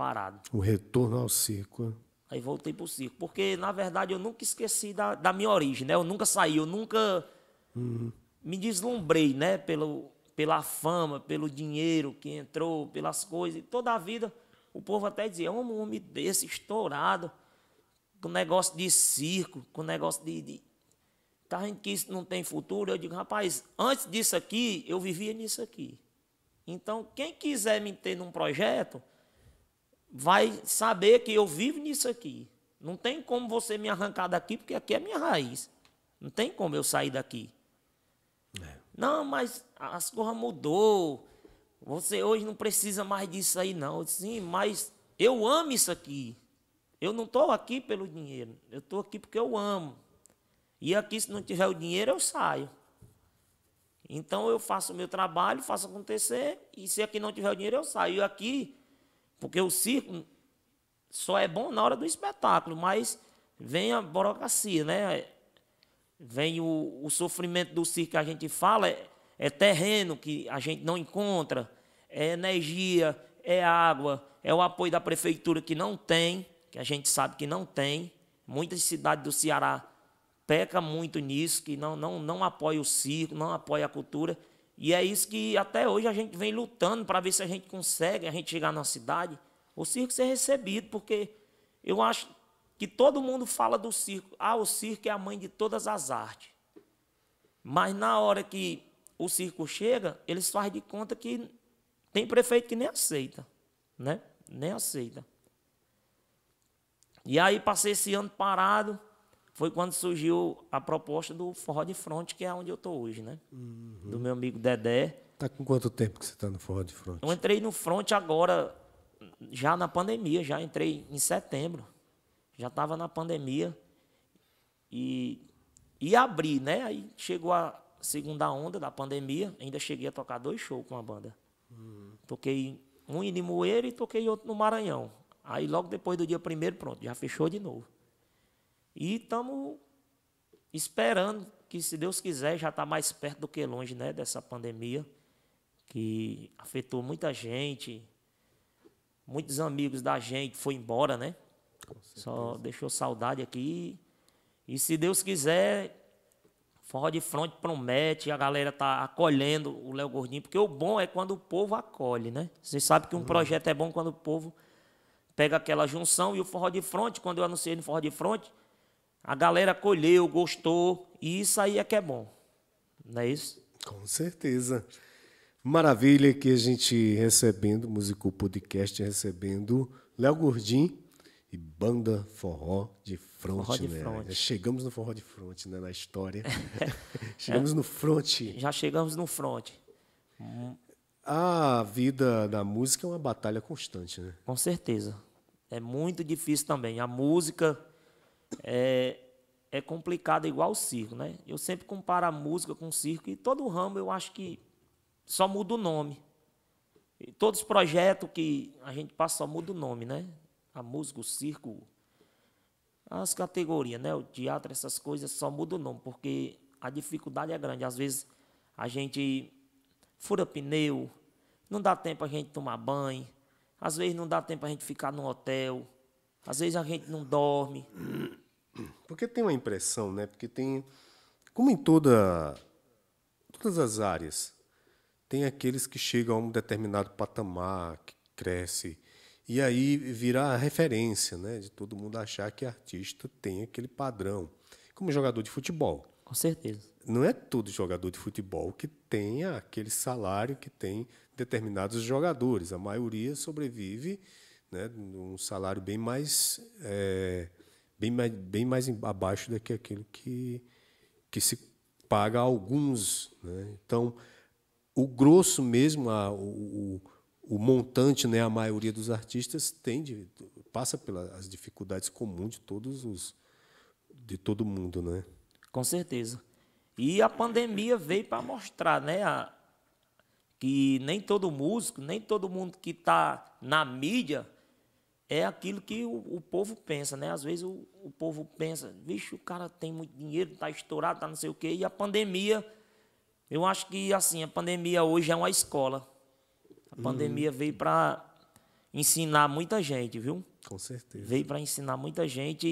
parado. O retorno ao circo. Aí voltei para o circo. Porque, na verdade, eu nunca esqueci da, da minha origem, né? Eu nunca saí, eu nunca uhum. me deslumbrei, né? Pelo, pela fama, pelo dinheiro que entrou, pelas coisas. E toda a vida, o povo até dizia, é um homem desse, estourado, com negócio de circo, com negócio de, de Tá vendo que isso não tem futuro? Eu digo, rapaz, antes disso aqui, eu vivia nisso aqui. Então, quem quiser me ter num projeto, vai saber que eu vivo nisso aqui. Não tem como você me arrancar daqui, porque aqui é minha raiz. Não tem como eu sair daqui. É. Não, mas as coisas mudou. Você hoje não precisa mais disso aí, não. Sim, mas eu amo isso aqui. Eu não estou aqui pelo dinheiro. Eu estou aqui porque eu amo. E aqui, se não tiver o dinheiro, eu saio. Então eu faço o meu trabalho, faço acontecer, e se aqui não tiver o dinheiro, eu saio. E aqui, porque o circo só é bom na hora do espetáculo, mas vem a burocracia, né? Vem o, o sofrimento do circo que a gente fala, é, é terreno que a gente não encontra, é energia, é água, é o apoio da prefeitura que não tem, que a gente sabe que não tem. Muitas cidades do Ceará peca muito nisso, que não, não, não apoia o circo, não apoia a cultura. E é isso que até hoje a gente vem lutando para ver se a gente consegue, a gente chegar na cidade, o circo ser recebido, porque eu acho que todo mundo fala do circo. Ah, o circo é a mãe de todas as artes. Mas na hora que o circo chega, eles fazem de conta que tem prefeito que nem aceita, né? Nem aceita. E aí passei esse ano parado, foi quando surgiu a proposta do Forró de Fronte, que é onde eu estou hoje, né? Uhum. Do meu amigo Dedé. Tá com quanto tempo que você está no Forró de Fronte? Eu entrei no Fronte agora, já na pandemia, já entrei em setembro. Já estava na pandemia. E, e abri, né? Aí chegou a segunda onda da pandemia, ainda cheguei a tocar dois shows com a banda. Uhum. Toquei um em Limoeiro e toquei outro no Maranhão. Aí logo depois do dia primeiro, pronto, já fechou de novo. E estamos esperando que, se Deus quiser, já está mais perto do que longe, né, dessa pandemia que afetou muita gente, muitos amigos da gente foi embora, né? Só deixou saudade aqui. E se Deus quiser, Forró de Fronte promete, a galera tá acolhendo o Léo Gordinho, porque o bom é quando o povo acolhe, né? Você sabe que um uhum. projeto é bom quando o povo pega aquela junção e o Forró de Fronte, quando eu anunciei no Forró de Fronte, a galera acolheu, gostou, e isso aí é que é bom. Não é isso? Com certeza. Maravilha que a gente recebendo, Musical Podcast, recebendo Léo Gordinho e Banda Forró de Fronte, forró de né? Fronte. Chegamos no Forró de Fronte, né, na história. chegamos é. no fronte. Já chegamos no fronte. A vida da música é uma batalha constante, né? Com certeza. É muito difícil também. A música é, é complicada igual o circo, né? Eu sempre comparo a música com o circo e todo ramo eu acho que só muda o nome. E todos os projetos que a gente passa só muda o nome, né? A música, o circo, as categorias, né? O teatro, essas coisas só muda o nome, porque a dificuldade é grande. Às vezes a gente fura pneu, não dá tempo a gente tomar banho, às vezes não dá tempo a gente ficar no hotel, às vezes a gente não dorme. Porque tem uma impressão, né? Porque tem, como em toda, todas as áreas, tem aqueles que chegam a um determinado patamar, que cresce, e aí vira a referência, né, de todo mundo achar que artista tem aquele padrão, como jogador de futebol. Com certeza. Não é todo jogador de futebol que tem aquele salário que tem determinados jogadores. A maioria sobrevive né, num salário bem mais, é, bem mais, bem mais abaixo do que aquilo que, que se paga a alguns. Né? Então, o grosso mesmo, a, o, o, montante, né, a maioria dos artistas tem de, passa pelas dificuldades comuns de todos os de todo mundo, né? Com certeza. E a pandemia veio para mostrar, né, a, que nem todo músico, nem todo mundo que está na mídia é aquilo que o, o, povo pensa, né? Às vezes o, o povo pensa, vixe, o cara tem muito dinheiro, está estourado, está não sei o quê, e a pandemia eu acho que assim, a pandemia hoje é uma escola. A uhum. pandemia veio para ensinar muita gente, viu? Com certeza. Veio para ensinar muita gente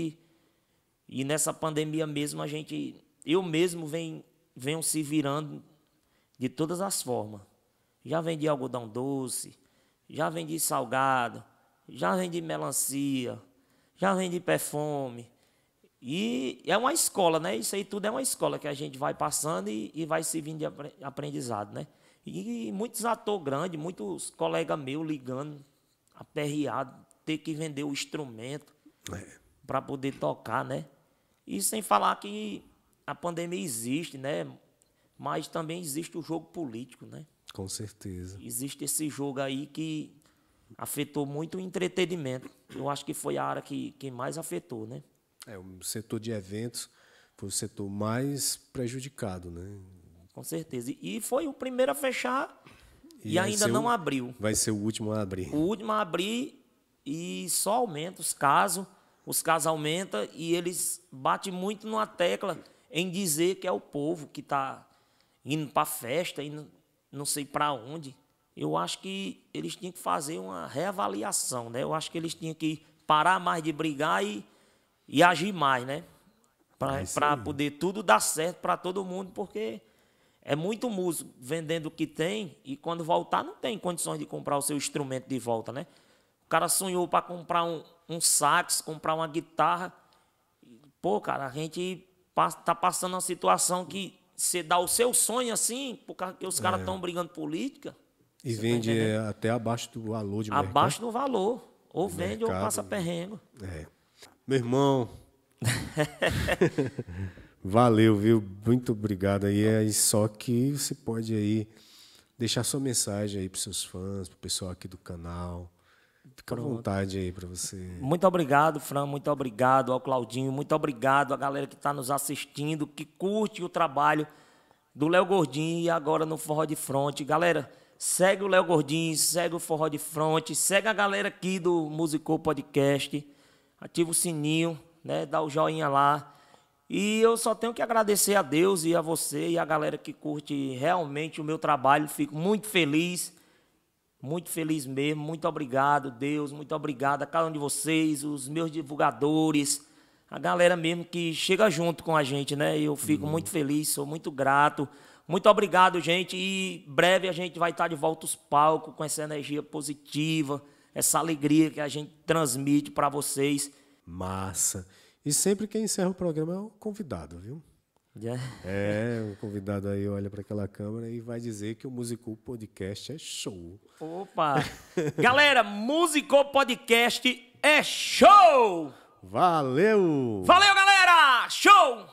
e, e, nessa pandemia mesmo a gente, eu mesmo venho, venho se virando de todas as formas. Já vendi algodão doce, já vendi salgado, já vendi melancia, já vendi perfume, e é uma escola, né? Isso aí tudo é uma escola que a gente vai passando e, e vai servindo de aprendizado, né? E, e muitos atores grandes, muitos colegas meus ligando, aperreado, ter que vender o instrumento é. para poder tocar, né? E sem falar que a pandemia existe, né? Mas também existe o jogo político, né? Com certeza. Existe esse jogo aí que afetou muito o entretenimento. Eu acho que foi a área que, que mais afetou, né? É, o setor de eventos foi o setor mais prejudicado, né? Com certeza. E foi o primeiro a fechar e, e ainda não o, abriu. Vai ser o último a abrir. O último a abrir e só aumenta os casos, os casos aumentam e eles batem muito numa tecla em dizer que é o povo que está indo para a festa, indo não sei para onde. Eu acho que eles tinham que fazer uma reavaliação, né? Eu acho que eles tinham que parar mais de brigar e e agir mais, né? Para poder tudo dar certo para todo mundo, porque é muito músico vendendo o que tem e quando voltar não tem condições de comprar o seu instrumento de volta, né? O cara sonhou para comprar um, um sax, comprar uma guitarra. Pô, cara, a gente tá passando uma situação que você dá o seu sonho assim, porque os caras estão é. brigando política. E tá vende tá até abaixo do valor de mercado. Abaixo do valor. Ou vende mercado, ou passa perrengo. É. Meu irmão. Valeu, viu? Muito obrigado aí. É só que você pode aí deixar sua mensagem aí para seus fãs, para o pessoal aqui do canal. Fica Pronto. à vontade aí para você. Muito obrigado, Fran. Muito obrigado ao Claudinho. Muito obrigado à galera que está nos assistindo, que curte o trabalho do Léo Gordinho e agora no Forró de Fronte. Galera, segue o Léo Gordinho, segue o Forró de Fronte, segue a galera aqui do Musicou Podcast ativa o sininho, né? Dá o joinha lá. E eu só tenho que agradecer a Deus e a você e a galera que curte realmente o meu trabalho. Fico muito feliz, muito feliz mesmo. Muito obrigado, Deus. Muito obrigado a cada um de vocês, os meus divulgadores, a galera mesmo que chega junto com a gente, né? Eu fico uhum. muito feliz, sou muito grato. Muito obrigado, gente. E breve a gente vai estar de volta aos palcos com essa energia positiva, essa alegria que a gente transmite para vocês. Massa. E sempre quem encerra o programa é o convidado, viu? Yeah. É, o convidado aí olha para aquela câmera e vai dizer que o Musicou Podcast é show. Opa! Galera, Musicou Podcast é show! Valeu! Valeu, galera! Show!